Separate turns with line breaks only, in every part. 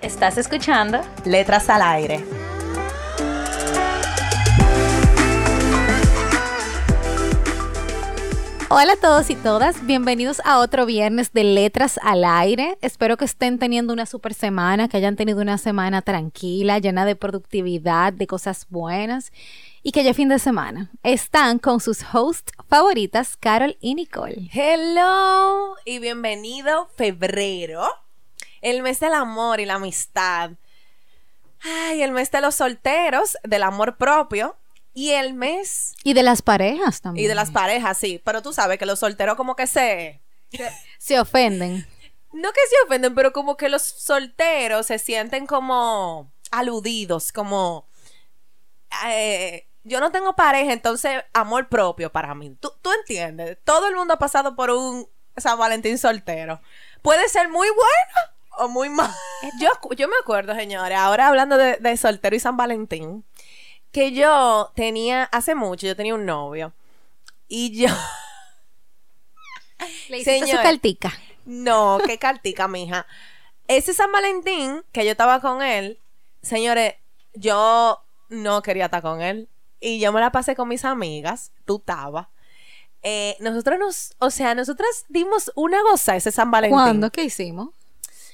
¿Estás escuchando?
Letras al aire.
Hola a todos y todas, bienvenidos a otro viernes de Letras al Aire. Espero que estén teniendo una super semana, que hayan tenido una semana tranquila, llena de productividad, de cosas buenas y que ya fin de semana están con sus hosts favoritas, Carol y Nicole.
Hello y bienvenido febrero, el mes del amor y la amistad. Ay, el mes de los solteros, del amor propio y el mes.
Y de las parejas también.
Y de las parejas, sí. Pero tú sabes que los solteros como que se...
Se ofenden.
No que se ofenden, pero como que los solteros se sienten como aludidos, como... Eh, yo no tengo pareja, entonces amor propio para mí. ¿Tú, tú entiendes? Todo el mundo ha pasado por un San Valentín soltero. Puede ser muy bueno o muy mal. Yo, yo me acuerdo, señores, ahora hablando de, de soltero y San Valentín que yo tenía, hace mucho, yo tenía un novio. Y yo.
Le hiciste su cartica.
No, qué cartica, mija. Ese San Valentín que yo estaba con él, señores, yo no quería estar con él. Y yo me la pasé con mis amigas. Tú estabas. Eh, nosotros nos, o sea, nosotras dimos una goza ese San Valentín.
¿Cuándo? ¿Qué hicimos?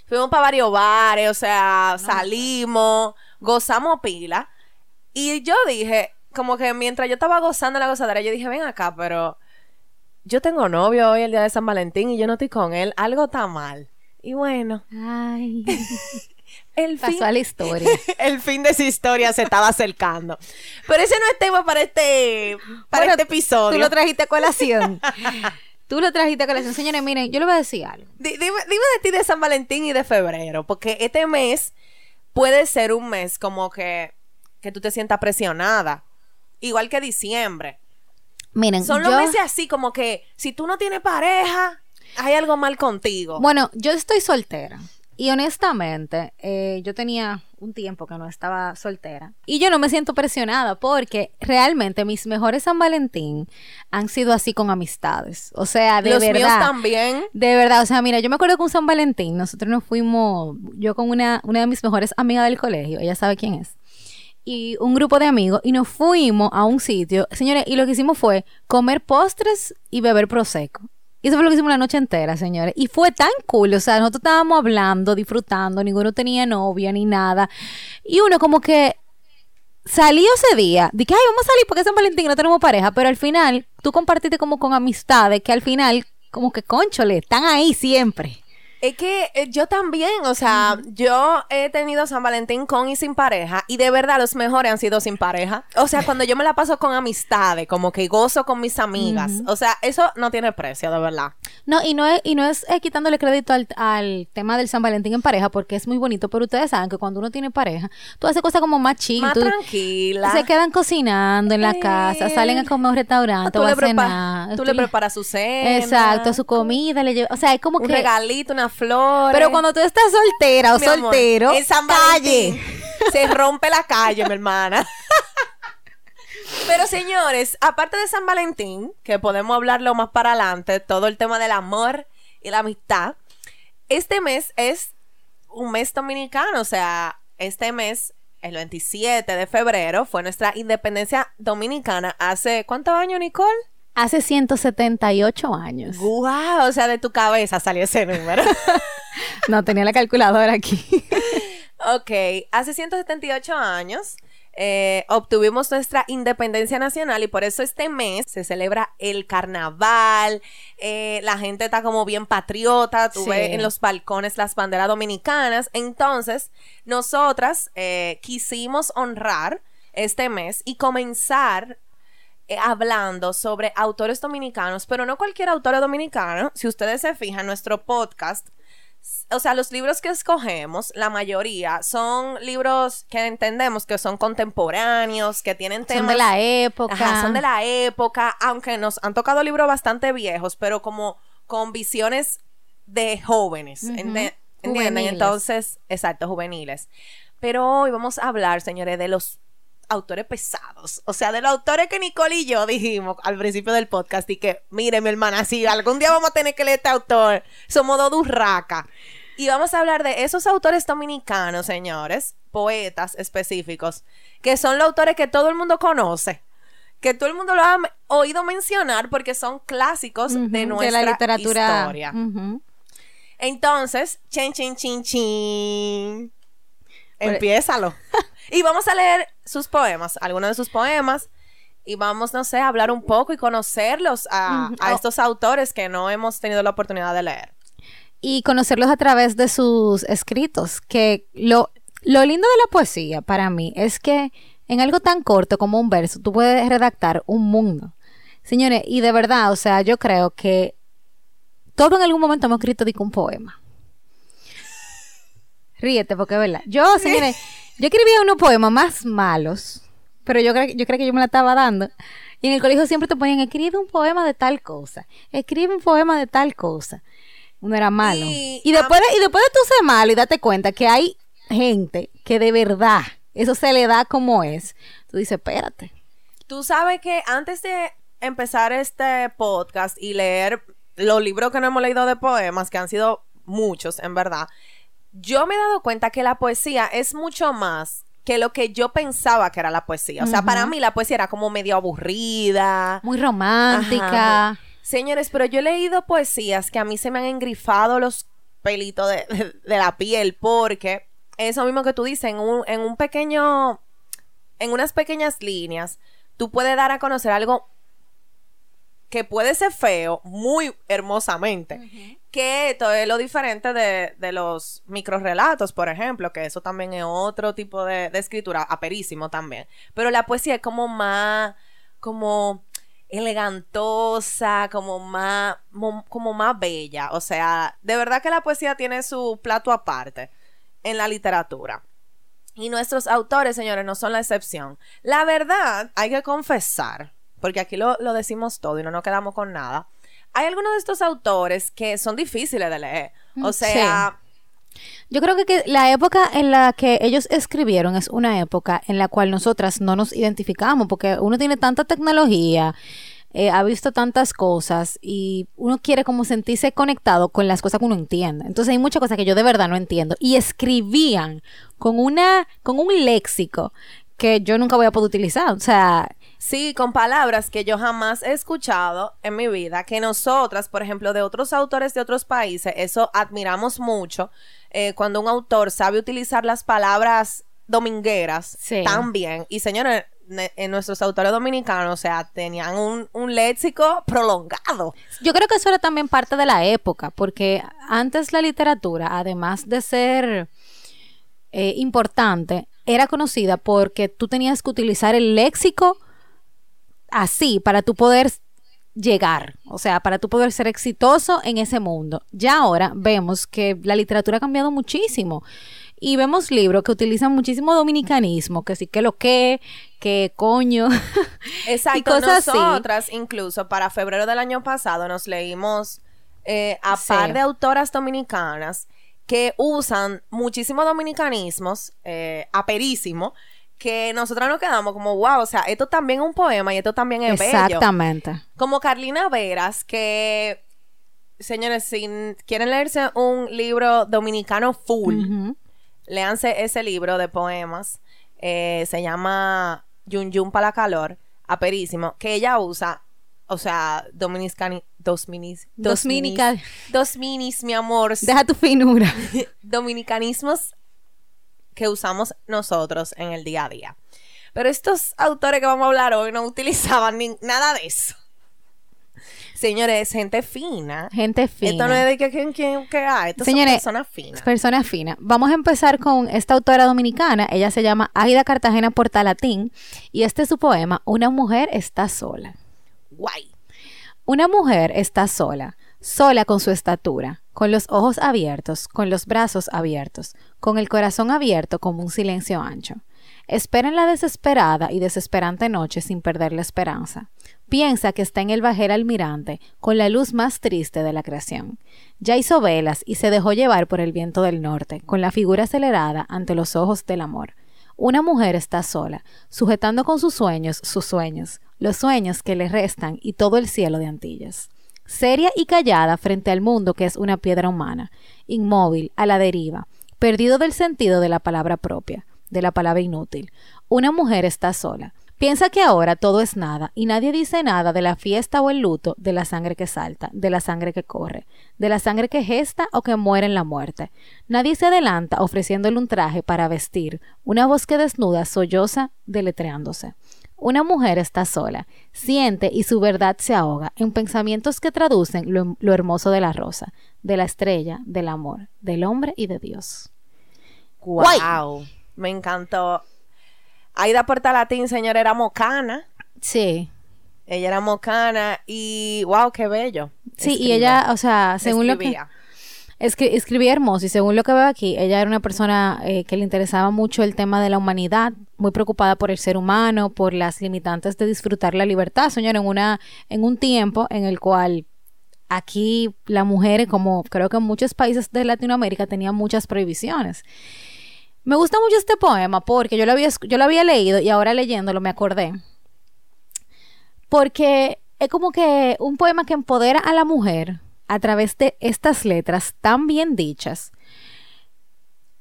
Fuimos para varios bares, o sea, salimos, gozamos pila. Y yo dije, como que mientras yo estaba gozando la gozadera, yo dije, ven acá, pero yo tengo novio hoy el día de San Valentín y yo no estoy con él, algo está mal. Y bueno.
Ay.
el
Pasó
fin,
a la historia.
el fin de esa historia se estaba acercando. Pero ese no es tema para este, para
Bueno,
este episodio.
Tú lo trajiste a colación. Tú lo trajiste a colación. Señores, miren, yo le voy a decir algo.
Di- Dime, dime de ti de San Valentín y de febrero, porque este mes puede ser un mes como que, que tú te sientas presionada, igual que diciembre.
Miren,
Son los
yo-
meses así como que si tú no tienes pareja, hay algo mal contigo.
Bueno, yo estoy soltera. Y honestamente, eh, yo tenía un tiempo que no estaba soltera. Y yo no me siento presionada porque realmente mis mejores San Valentín han sido así con amistades. O sea, de
Los
verdad.
míos también.
De verdad, o sea, mira, yo me acuerdo que un San Valentín, nosotros nos fuimos, yo con una, una de mis mejores amigas del colegio, ella sabe quién es, y un grupo de amigos, y nos fuimos a un sitio, señores, y lo que hicimos fue comer postres y beber prosecco. Y eso fue lo que hicimos la noche entera, señores. Y fue tan cool, o sea, nosotros estábamos hablando, disfrutando, ninguno tenía novia ni nada. Y uno como que salió ese día, dije, ay, vamos a salir porque es San Valentín no tenemos pareja, pero al final tú compartiste como con amistades que al final, como que conchole, están ahí siempre.
Es que eh, yo también, o sea, yo he tenido San Valentín con y sin pareja y de verdad los mejores han sido sin pareja. O sea, cuando yo me la paso con amistades, como que gozo con mis amigas. O sea, eso no tiene precio, de verdad.
No, y no es, y no es eh, quitándole crédito al, al tema del San Valentín en pareja, porque es muy bonito, pero ustedes saben que cuando uno tiene pareja, tú haces cosas como más chill,
Más
tú-
tranquila.
se quedan cocinando en la
Eh,
casa, salen a comer a un restaurante
tú
o a cenar.
tú le preparas su cena.
Exacto, su comida, le lleva, o sea, es como
un
que...
regalito, una flor.
Pero cuando tú estás soltera o
Mi amor,
soltero,
en San
calle.
Se rompe la calle, mi hermana. Pero señores, aparte de San Valentín, que podemos hablarlo más para adelante, todo el tema del amor y la amistad, este mes es un mes dominicano, o sea, este mes, el 27 de febrero, fue nuestra independencia dominicana hace, ¿cuántos años, Nicole?
Hace 178 años.
¡Guau! O sea, de tu cabeza salió ese número.
No tenía la calculadora aquí.
Ok, hace 178 años eh, obtuvimos nuestra independencia nacional y por eso este mes se celebra el carnaval, eh, la gente está como bien patriota, tú
Sí.
ves en los balcones las banderas dominicanas, entonces nosotras eh, quisimos honrar este mes y comenzar hablando sobre autores dominicanos, pero no cualquier autor dominicano, si ustedes se fijan, nuestro podcast o sea, los libros que escogemos, la mayoría son libros que entendemos que son contemporáneos, que tienen temas.
Son de la época.
Ajá, son de la época, aunque nos han tocado libros bastante viejos, pero como con visiones de jóvenes. Ente- ¿Entienden?
Juveniles.
Entonces, exacto, juveniles. Pero hoy vamos a hablar, señores, de los autores pesados. O sea, de los autores que Nicole y yo dijimos al principio del podcast y que, mire, mi hermana, si algún día vamos a tener que leer este autor, somos dos durracas. Y vamos a hablar de esos autores dominicanos, señores, poetas específicos, que son los autores que todo el mundo conoce, que todo el mundo lo ha oído mencionar porque son clásicos de nuestra
la literatura.
historia. Entonces, chin, chin, chin, chin.
Por-
Empiézalo. y vamos a leer sus poemas, algunos de sus poemas. Y vamos, no sé, a hablar un poco y conocerlos a,
Oh.
estos autores que no hemos tenido la oportunidad de leer.
y conocerlos a través de sus escritos, que lo, lo lindo de la poesía para mí es que en algo tan corto como un verso tú puedes redactar un mundo. Señores, y de verdad, o sea, yo creo que todo en algún momento hemos escrito un poema. Ríete, porque es verdad. Yo, señores, yo escribía unos poemas más malos, pero yo creo, yo creo que yo me la estaba dando. Y en el colegio siempre te ponían, escribe un poema de tal cosa, escribe un poema de tal cosa. Uno era malo.
Y
Y, después, de, y después de tú ser malo y date cuenta que hay gente que de verdad eso se le da como es, tú dices, espérate.
Tú sabes que antes de empezar este podcast y leer los libros que no hemos leído de poemas, que han sido muchos, en verdad, yo me he dado cuenta que la poesía es mucho más que lo que yo pensaba que era la poesía. O sea, para mí la poesía era como medio aburrida.
Muy romántica.
Ajá. Señores, pero yo he leído poesías que a mí se me han engrifado los pelitos de, de- de la piel porque eso mismo que tú dices, en un, en un pequeño, en unas pequeñas líneas, tú puedes dar a conocer algo que puede ser feo muy hermosamente. Que esto es lo diferente de, de los microrelatos, por ejemplo, que eso también es otro tipo de, escritura, aperísimo también. Pero la poesía es como más, como elegantosa, como más, mo- como más bella. O sea, de verdad que la poesía tiene su plato aparte en la literatura. Y nuestros autores, señores, no son la excepción. La verdad, hay que confesar, porque aquí lo, lo decimos todo y no nos quedamos con nada. Hay algunos de estos autores que son difíciles de leer. O
Mm,
sea,
Yo creo que, que la época en la que ellos escribieron es una época en la cual nosotras no nos identificamos, porque uno tiene tanta tecnología, eh, ha visto tantas cosas y uno quiere como sentirse conectado con las cosas que uno entiende. Entonces hay muchas cosas que yo de verdad no entiendo. Y escribían con una, con un léxico que yo nunca voy a poder utilizar. O sea,
Sí, con palabras que yo jamás he escuchado en mi vida, que nosotras, por ejemplo, de otros autores de otros países, eso admiramos mucho, eh, cuando un autor sabe utilizar las palabras domingueras
Sí.
tan bien. Y señores, en nuestros autores dominicanos, o sea, tenían un, un léxico prolongado.
Yo creo que eso era también parte de la época, porque antes la literatura, además de ser eh, importante, era conocida porque tú tenías que utilizar el léxico así para tú poder llegar, o sea, para tú poder ser exitoso en ese mundo. Ya ahora vemos que la literatura ha cambiado muchísimo. Y vemos libros que utilizan muchísimo dominicanismo, que sí que lo que, que coño.
Exacto,
y cosas así.
nosotras incluso para febrero del año pasado nos leímos eh, a
Sí.
par de autoras dominicanas que usan muchísimos dominicanismos, eh, aperísimo, que nosotras nos quedamos como, wow, o sea, esto también es un poema y esto también es bello.
Exactamente.
Como Carlina Veras, que, señores, si quieren leerse un libro dominicano full,
Ujú.
léanse ese libro de poemas. eh, se llama Yun Yun para la calor, aperísimo, que ella usa, o sea, dominicani, dos minis, dos
Dominica-
minis, dos minis, mi amor,
Deja tu finura.
dominicanismos que usamos nosotros en el día a día. Pero estos autores que vamos a hablar hoy no utilizaban ni nada de eso. Señores, gente fina.
Gente fina.
Esto no es de que quién quién que hay, estas
Señores,
son personas finas.
Personas finas. Vamos a empezar con esta autora dominicana. Ella se llama Aida Cartagena Portalatín. Y este es su poema, Una mujer está sola.
Guay.
Una mujer está sola, sola con su estatura, con los ojos abiertos, con los brazos abiertos, con el corazón abierto como un silencio ancho. Espera en la desesperada y desesperante noche sin perder la esperanza. Piensa que está en el bajel almirante, con la luz más triste de la creación. Ya hizo velas y se dejó llevar por el viento del norte, con la figura acelerada ante los ojos del amor. Una mujer está sola, sujetando con sus sueños sus sueños, los sueños que le restan y todo el cielo de Antillas. Seria y callada frente al mundo que es una piedra humana, inmóvil, a la deriva, perdido del sentido de la palabra propia, de la palabra inútil. Una mujer está sola. Piensa que ahora todo es nada y nadie dice nada de la fiesta o el luto, de la sangre que salta, de la sangre que corre, de la sangre que gesta o que muere en la muerte. Nadie se adelanta ofreciéndole un traje para vestir, una voz que desnuda solloza deletreándose. Una mujer está sola, siente y su verdad se ahoga en pensamientos que traducen lo, lo hermoso de la rosa, de la estrella, del amor, del hombre y de Dios.
Wow. Me encantó. Aida Portalatín, señor, era mocana.
Sí.
Ella era mocana y wow, qué bello.
Sí, y ella, o sea, según lo que...
Escribía.
Escri- escribía hermoso y según lo que veo aquí, ella era una persona eh, que le interesaba mucho el tema de la humanidad, muy preocupada por el ser humano, por las limitantes de disfrutar la libertad, señor, en una en un tiempo en el cual aquí la mujer, como creo que en muchos países de Latinoamérica, tenía muchas prohibiciones. Me gusta mucho este poema porque yo lo había, yo lo había leído y ahora leyéndolo me acordé. Porque es como que un poema que empodera a la mujer a través de estas letras tan bien dichas.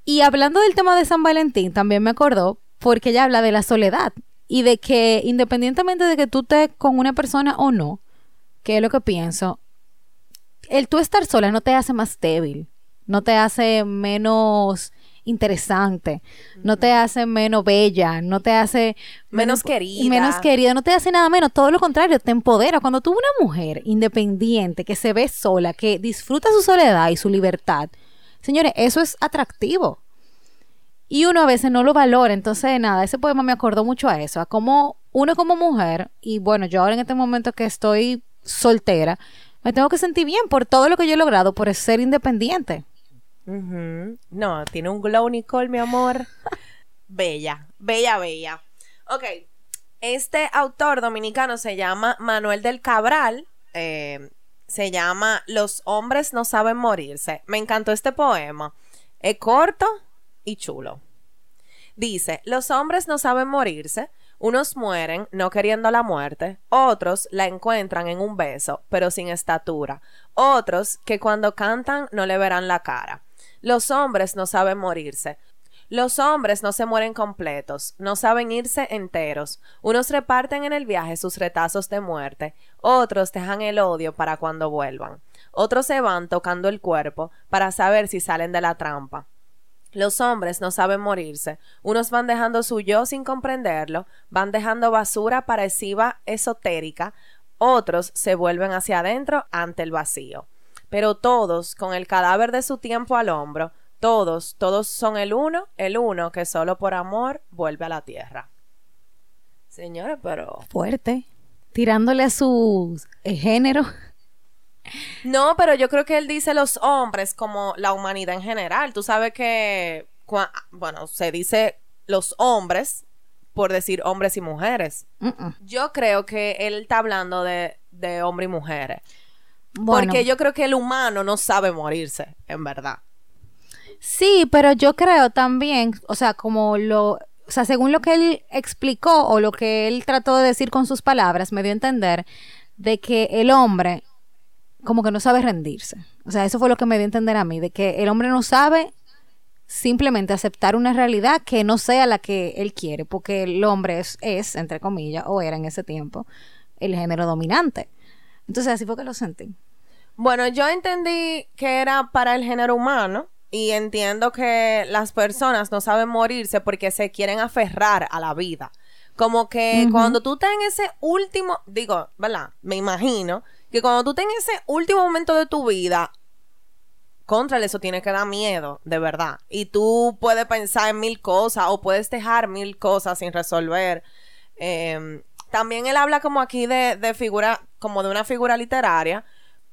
Y hablando del tema de San Valentín, también me acordó porque ella habla de la soledad y de que independientemente de que tú estés con una persona o no, que es lo que pienso, el tú estar sola no te hace más débil, no te hace menos interesante, no te hace menos bella, no te hace
Menos querida.
menos querida, no te hace nada menos, todo lo contrario, te empodera. Cuando tú una mujer independiente que se ve sola, que disfruta su soledad y su libertad, señores, eso es atractivo. Y uno a veces no lo valora, entonces nada, ese poema me acordó mucho a eso, a cómo uno como mujer, y bueno, yo ahora en este momento que estoy soltera, me tengo que sentir bien por todo lo que yo he logrado, por ser independiente.
No, tiene un glow, Nicole, mi amor. bella, bella, bella. Ok, este autor dominicano se llama Manuel del Cabral. eh, se llama Los hombres no saben morirse. Me encantó este poema. Es corto y chulo. Dice, los hombres no saben morirse. Unos mueren no queriendo la muerte, otros la encuentran en un beso, pero sin estatura, otros que cuando cantan no le verán la cara. Los hombres no saben morirse. Los hombres no se mueren completos, no saben irse enteros. Unos reparten en el viaje sus retazos de muerte, otros dejan el odio para cuando vuelvan. Otros se van tocando el cuerpo para saber si salen de la trampa. Los hombres no saben morirse. Unos van dejando su yo sin comprenderlo, van dejando basura parecida esotérica, otros se vuelven hacia adentro ante el vacío. Pero todos, con el cadáver de su tiempo al hombro, todos, todos son el uno, el uno que solo por amor vuelve a la tierra. Señores, pero...
Fuerte. Tirándole a su eh, género.
No, pero yo creo que él dice los hombres como la humanidad en general. Tú sabes que, bueno, se dice los hombres por decir hombres y mujeres. Yo creo que él está hablando de, de hombres y mujeres.
Bueno.
Porque yo creo que el humano no sabe morirse, en verdad.
Sí, pero yo creo también, o sea, como lo, o sea, según lo que él explicó o lo que él trató de decir con sus palabras, me dio a entender de que el hombre como que no sabe rendirse. O sea, eso fue lo que me dio a entender a mí, de que el hombre no sabe simplemente aceptar una realidad que no sea la que él quiere, porque el hombre es, es entre comillas, o era en ese tiempo, el género dominante. Entonces así fue que lo sentí.
Bueno, yo entendí que era para el género humano y entiendo que las personas no saben morirse porque se quieren aferrar a la vida. Como que cuando tú estás en ese último, digo, ¿verdad? Me imagino que cuando tú estás en ese último momento de tu vida, contra eso tiene que dar miedo, de verdad. Y tú puedes pensar en mil cosas o puedes dejar mil cosas sin resolver. Eh, también él habla como aquí de, de figura, como de una figura literaria,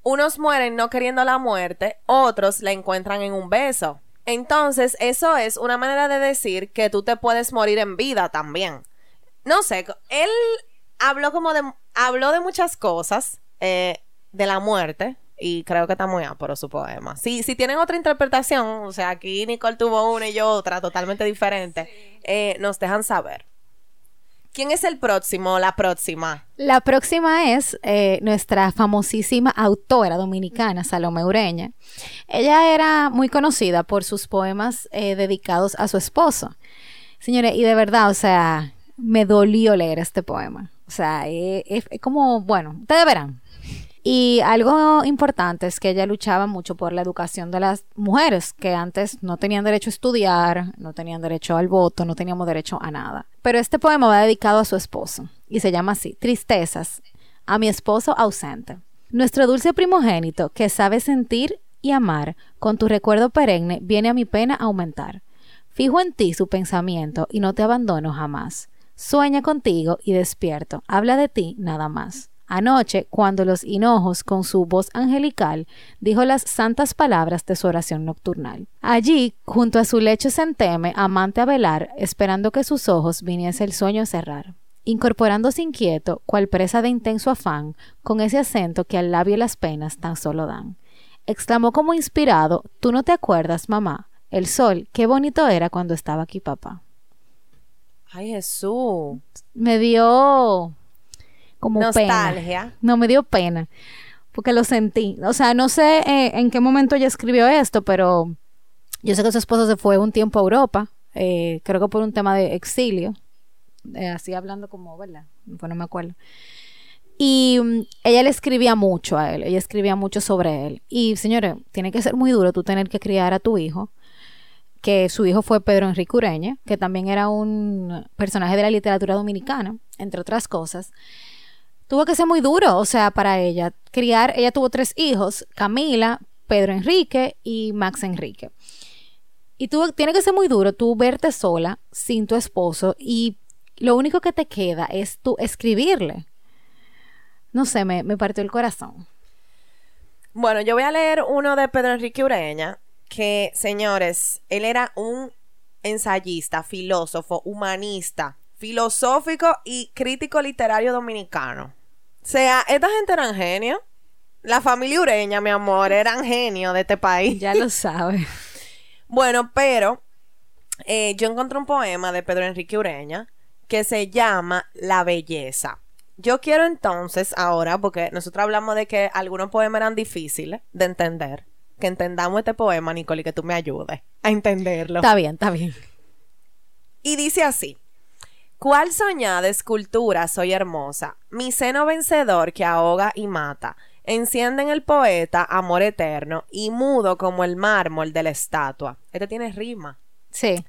unos mueren no queriendo la muerte, otros la encuentran en un beso. Entonces, eso es una manera de decir que tú te puedes morir en vida también. No sé, él habló como de, habló de muchas cosas, eh, de la muerte, y creo que está muy por su poema. Si, si tienen otra interpretación, o sea, aquí Nicole tuvo una y yo otra totalmente diferente, eh, nos dejan saber. ¿Quién es el próximo la próxima?
La próxima es eh, nuestra famosísima autora dominicana, Salome Ureña. Ella era muy conocida por sus poemas eh, dedicados a su esposo. Señores, y de verdad, o sea, me dolió leer este poema. O sea, es como, bueno, ustedes verán. Y algo importante es que ella luchaba mucho por la educación de las mujeres, que antes no tenían derecho a estudiar, no tenían derecho al voto, no teníamos derecho a nada. Pero este poema va dedicado a su esposo y se llama así, Tristezas, a mi esposo ausente. Nuestro dulce primogénito, que sabe sentir y amar, con tu recuerdo perenne, viene a mi pena aumentar. Fijo en ti su pensamiento y no te abandono jamás. Sueña contigo y despierto, habla de ti nada más. Anoche, cuando los hinojos, con su voz angelical, dijo las santas palabras de su oración nocturnal. Allí, junto a su lecho sentéme, amante a velar, esperando que sus ojos viniese el sueño a cerrar. Incorporándose inquieto, cual presa de intenso afán, con ese acento que al labio las penas tan solo dan. Exclamó como inspirado, Tú no te acuerdas, mamá, el sol, qué bonito era cuando estaba aquí papá.
Ay, Jesús.
Me dio como
Nostalgia.
No, me dio pena. Porque lo sentí. O sea, no sé eh, en qué momento ella escribió esto, pero yo sé que su esposo se fue un tiempo a Europa. Eh, creo que por un tema de exilio. Eh, así hablando como, ¿verdad? Pues no me acuerdo. Y mm, ella le escribía mucho a él, ella escribía mucho sobre él. Y señores, tiene que ser muy duro tú tener que criar a tu hijo, que su hijo fue Pedro Enrique Ureña, que también era un personaje de la literatura dominicana, entre otras cosas tuvo que ser muy duro, o sea, para ella. Criar, ella tuvo tres hijos, Camila, Pedro Enrique y Max Enrique. Y tuvo, tiene que ser muy duro tú verte sola, sin tu esposo, y lo único que te queda es tú escribirle. No sé, me, me partió el corazón.
Bueno, yo voy a leer uno de Pedro Enrique Ureña, que, señores, él era un ensayista, filósofo, humanista, filosófico y crítico literario dominicano. O sea, esta gente eran genios. La familia Ureña, mi amor, eran genios de este país.
Ya lo sabes.
bueno, pero eh, yo encontré un poema de Pedro Enrique Ureña que se llama La Belleza. Yo quiero entonces ahora, porque nosotros hablamos de que algunos poemas eran difíciles de entender, que entendamos este poema, Nicole, y que tú me ayudes a entenderlo.
Está bien, está bien.
Y dice así. ¿Cuál soñada escultura soy hermosa? Mi seno vencedor que ahoga y mata. Enciende en el poeta amor eterno y mudo como el mármol de la estatua. Este tiene rima.
Sí.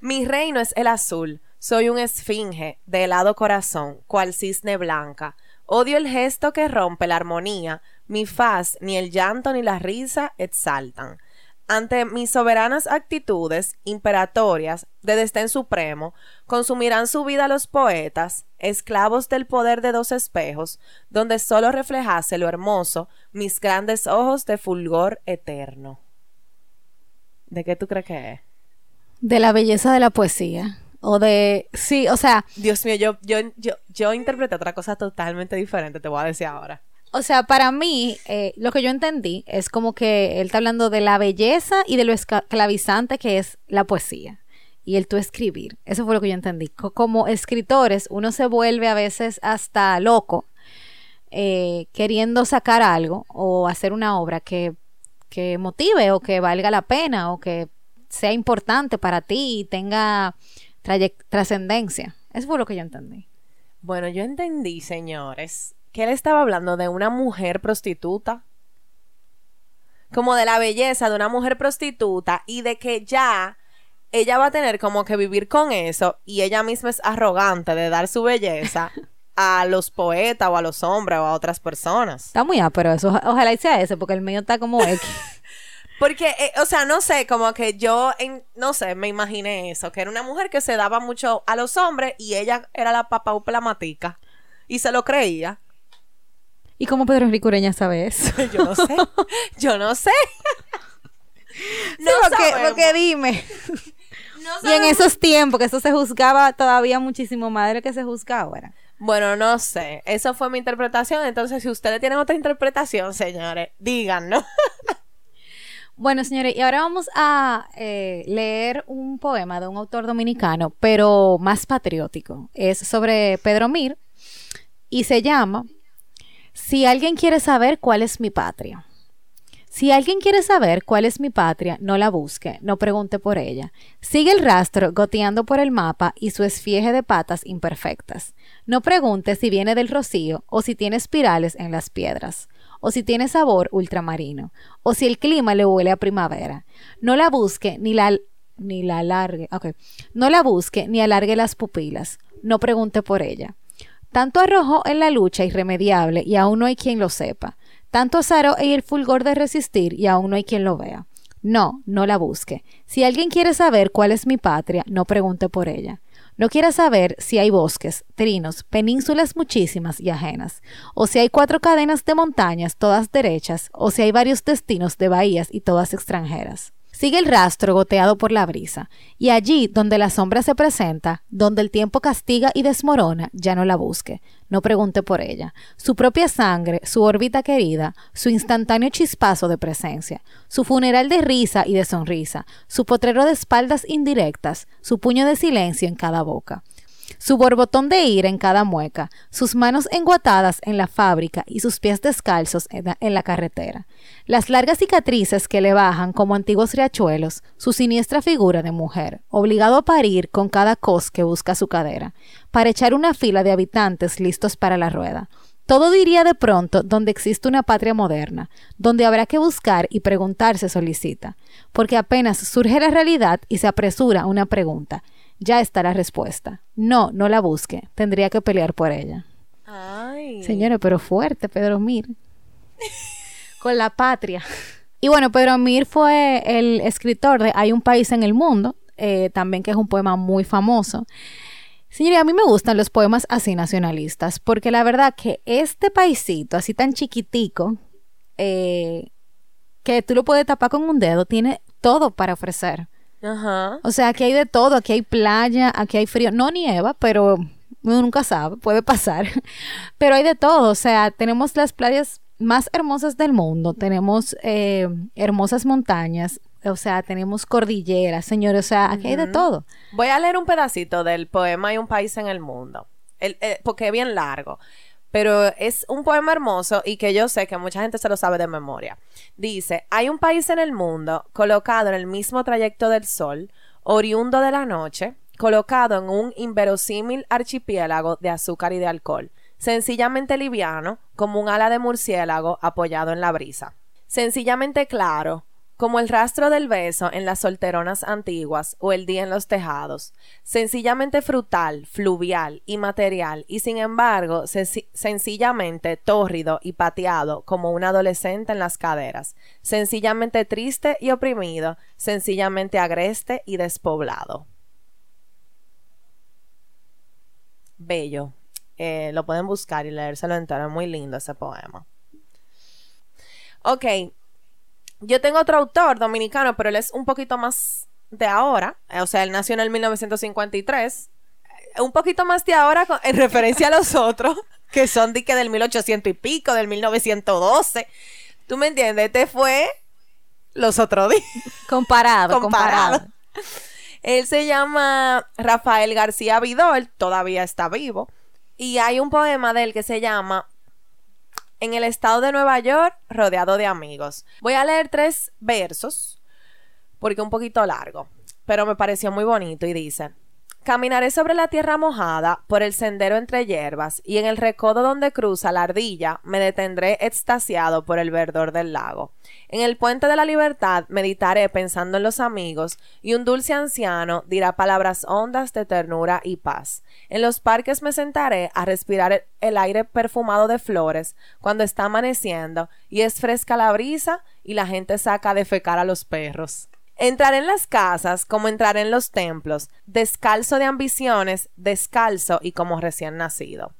Mi reino es el azul. Soy un esfinge de helado corazón, cual cisne blanca. Odio el gesto que rompe la armonía. Mi faz, ni el llanto ni la risa exaltan. Ante mis soberanas actitudes imperatorias de destén supremo, consumirán su vida los poetas, esclavos del poder de dos espejos, donde sólo reflejase lo hermoso mis grandes ojos de fulgor eterno. ¿De qué tú crees que es?
De la belleza de la poesía. O de. Sí, o sea.
Dios mío, yo, yo, yo, yo interpreté otra cosa totalmente diferente, te voy a decir ahora.
O sea, para mí, eh, lo que yo entendí es como que él está hablando de la belleza y de lo esclavizante que es la poesía y el tú escribir. Eso fue lo que yo entendí. Como escritores, uno se vuelve a veces hasta loco eh, queriendo sacar algo o hacer una obra que, que motive o que valga la pena o que sea importante para ti y tenga trascendencia. Eso fue lo que yo entendí.
Bueno, yo entendí, señores, que él estaba hablando de una mujer prostituta. Como de la belleza de una mujer prostituta y de que ya ella va a tener como que vivir con eso y ella misma es arrogante de dar su belleza a los poetas o a los hombres o a otras personas.
Está muy pero eso ojalá sea ese porque el mío está como X.
porque, eh, o sea, no sé, como que yo, en, no sé, me imaginé eso, que era una mujer que se daba mucho a los hombres y ella era la papa matica y se lo creía.
¿Y cómo Pedro Enrique Ureña sabe eso?
Yo no sé. Yo no sé.
No, porque, porque dime.
No
Y en esos tiempos, que eso se juzgaba todavía muchísimo más de lo que se juzga ahora.
Bueno, no sé. Esa fue mi interpretación. Entonces, si ustedes tienen otra interpretación, señores, díganos.
Bueno, señores, y ahora vamos a eh, leer un poema de un autor dominicano, pero más patriótico. Es sobre Pedro Mir y se llama Si alguien quiere saber cuál es mi patria. Si alguien quiere saber cuál es mi patria, no la busque, no pregunte por ella. Sigue el rastro goteando por el mapa y su esfieje de patas imperfectas. No pregunte si viene del rocío o si tiene espirales en las piedras o si tiene sabor ultramarino, o si el clima le huele a primavera. No la busque ni la ni la alargue, ok. No la busque ni alargue las pupilas. No pregunte por ella. Tanto arrojo en la lucha irremediable y aún no hay quien lo sepa. Tanto azaro y el fulgor de resistir y aún no hay quien lo vea. No, no la busque. Si alguien quiere saber cuál es mi patria, no pregunte por ella. No quiera saber si hay bosques, trinos, penínsulas muchísimas y ajenas, o si hay cuatro cadenas de montañas todas derechas, o si hay varios destinos de bahías y todas extranjeras. Sigue el rastro goteado por la brisa, y allí donde la sombra se presenta, donde el tiempo castiga y desmorona, ya no la busque, no pregunte por ella. Su propia sangre, su órbita querida, su instantáneo chispazo de presencia, su funeral de risa y de sonrisa, su potrero de espaldas indirectas, su puño de silencio en cada boca su borbotón de ira en cada mueca, sus manos enguatadas en la fábrica y sus pies descalzos en la, en la carretera, las largas cicatrices que le bajan como antiguos riachuelos, su siniestra figura de mujer, obligado a parir con cada cos que busca su cadera, para echar una fila de habitantes listos para la rueda. Todo diría de pronto donde existe una patria moderna, donde habrá que buscar y preguntar se solicita, porque apenas surge la realidad y se apresura una pregunta, ya está la respuesta. No, no la busque. Tendría que pelear por ella.
Ay.
Señora, pero fuerte, Pedro Mir. Con la patria. Y bueno, Pedro Mir fue el escritor de Hay un país en el mundo, eh, también que es un poema muy famoso. Señora, a mí me gustan los poemas así nacionalistas, porque la verdad que este paisito, así tan chiquitico, eh, que tú lo puedes tapar con un dedo, tiene todo para ofrecer.
Ajá.
O sea, aquí hay de todo, aquí hay playa, aquí hay frío, no nieva, pero uno nunca sabe, puede pasar. Pero hay de todo, o sea, tenemos las playas más hermosas del mundo, tenemos eh, hermosas montañas, o sea, tenemos cordilleras, señores, o sea, aquí hay de todo.
Voy a leer un pedacito del poema Hay un país en el mundo, El- eh, porque es bien largo, pero es un poema hermoso y que yo sé que mucha gente se lo sabe de memoria. Dice, hay un país en el mundo colocado en el mismo trayecto del sol, oriundo de la noche, colocado en un inverosímil archipiélago de azúcar y de alcohol, sencillamente liviano, como un ala de murciélago apoyado en la brisa, sencillamente claro, como el rastro del beso en las solteronas antiguas o el día en los tejados, sencillamente frutal, fluvial y material, y sin embargo senci- sencillamente tórrido y pateado como un adolescente en las caderas, sencillamente triste y oprimido, sencillamente agreste y despoblado. Bello. Eh, lo pueden buscar y leérselo entero, muy lindo ese poema. Ok, yo tengo otro autor dominicano, pero él es un poquito más de ahora. O sea, él nació en el 1953. eh, Un poquito más de ahora con- en referencia a los otros, que son de que del 1800 y pico, del 1912. ¿Tú me entiendes? Este fue los otros días.
Comparado,
Comparado.
comparado.
Él se llama Rafael García Vidal, todavía está vivo. Y hay un poema de él que se llama En el estado de Nueva York, rodeado de amigos. Voy a leer tres versos, porque un poquito largo, pero me pareció muy bonito y dice, Caminaré sobre la tierra mojada, por el sendero entre hierbas, y en el recodo donde cruza la ardilla me detendré extasiado por el verdor del lago. En el puente de la libertad meditaré pensando en los amigos, y un dulce anciano dirá palabras hondas de ternura y paz. En los parques me sentaré a respirar el- aire perfumado de flores cuando está amaneciendo y es fresca la brisa y la gente saca de fecar a los perros. Entrar en las casas como entrar en los templos, descalzo de ambiciones, descalzo y como recién nacido.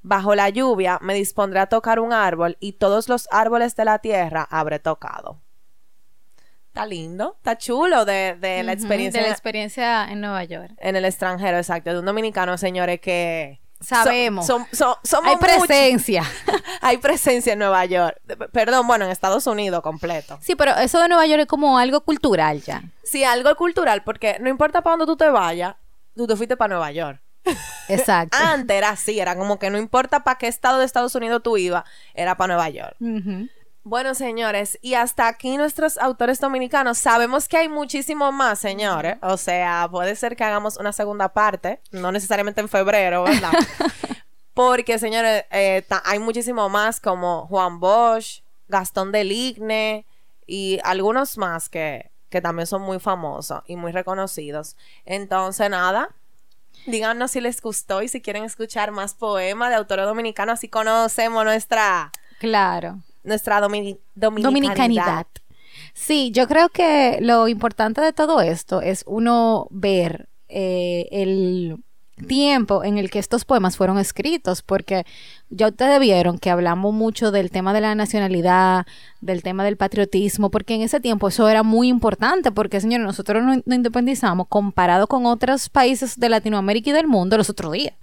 Bajo la lluvia me dispondré a tocar un árbol y todos los árboles de la tierra habré tocado. Está lindo, está chulo de, de la experiencia
De la experiencia en Nueva York.
en el extranjero, exacto, de un dominicano, señores, que
Sabemos.
son- son- somos
Hay presencia.
Hay presencia en Nueva York. Perdón, bueno, en Estados Unidos completo.
Sí, pero eso de Nueva York es como algo cultural ya.
Sí, algo cultural, porque no importa para dónde tú te vayas, tú te fuiste para Nueva York.
Exacto.
Antes era así, era como que no importa para qué estado de Estados Unidos tú ibas, era para Nueva York. Bueno, señores, y hasta aquí nuestros autores dominicanos. Sabemos que hay muchísimo más, señores. O sea, puede ser que hagamos una segunda parte, no necesariamente en febrero, ¿verdad? Porque, señores, eh, hay muchísimo más como Juan Bosch, Gastón del Igne y algunos más que, que también son muy famosos y muy reconocidos. Entonces, nada. Díganos si les gustó y si quieren escuchar más poemas de autores dominicanos, así conocemos nuestra
Claro.
Nuestra dominicanidad.
Dominicanidad. Sí, yo creo que lo importante de todo esto es uno ver eh, el tiempo en el que estos poemas fueron escritos, porque ya ustedes vieron que hablamos mucho del tema de la nacionalidad, del tema del patriotismo, porque en ese tiempo eso era muy importante, porque señores, nosotros nos, nos independizamos comparado con otros países de Latinoamérica y del mundo los otros días.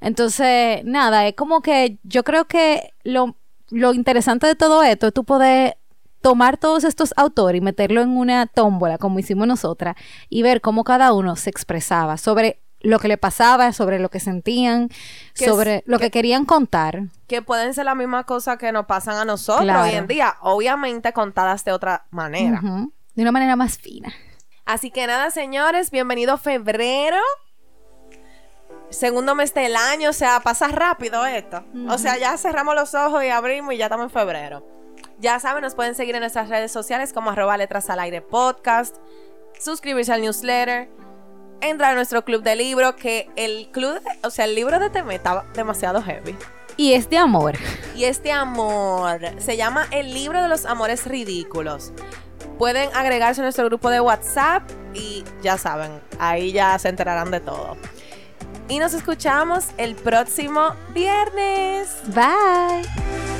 Entonces, nada, es como que yo creo que lo, lo interesante de todo esto es tú poder tomar todos estos autores y meterlo en una tómbola, como hicimos nosotras, y ver cómo cada uno se expresaba sobre lo que le pasaba, sobre lo que sentían,
Que es-
sobre lo que, querían contar.
Que pueden ser la misma cosa que nos pasan a nosotros
Claro.
hoy en día, obviamente contadas de otra manera.
De una manera más fina.
Así que nada, señores, bienvenido febrero. Segundo mes del año, o sea, pasa rápido esto. O sea, ya cerramos los ojos y abrimos y ya estamos en febrero. Ya saben, nos pueden seguir en nuestras redes sociales como arroba letras al aire podcast, suscribirse al newsletter, entrar a nuestro club de libro, que el club, de- o sea, el libro de Teme está demasiado heavy.
Y es de amor.
Y este amor se llama El libro de los amores ridículos. Pueden agregarse a nuestro grupo de WhatsApp y ya saben, ahí ya se enterarán de todo. Y nos escuchamos el próximo viernes.
Bye.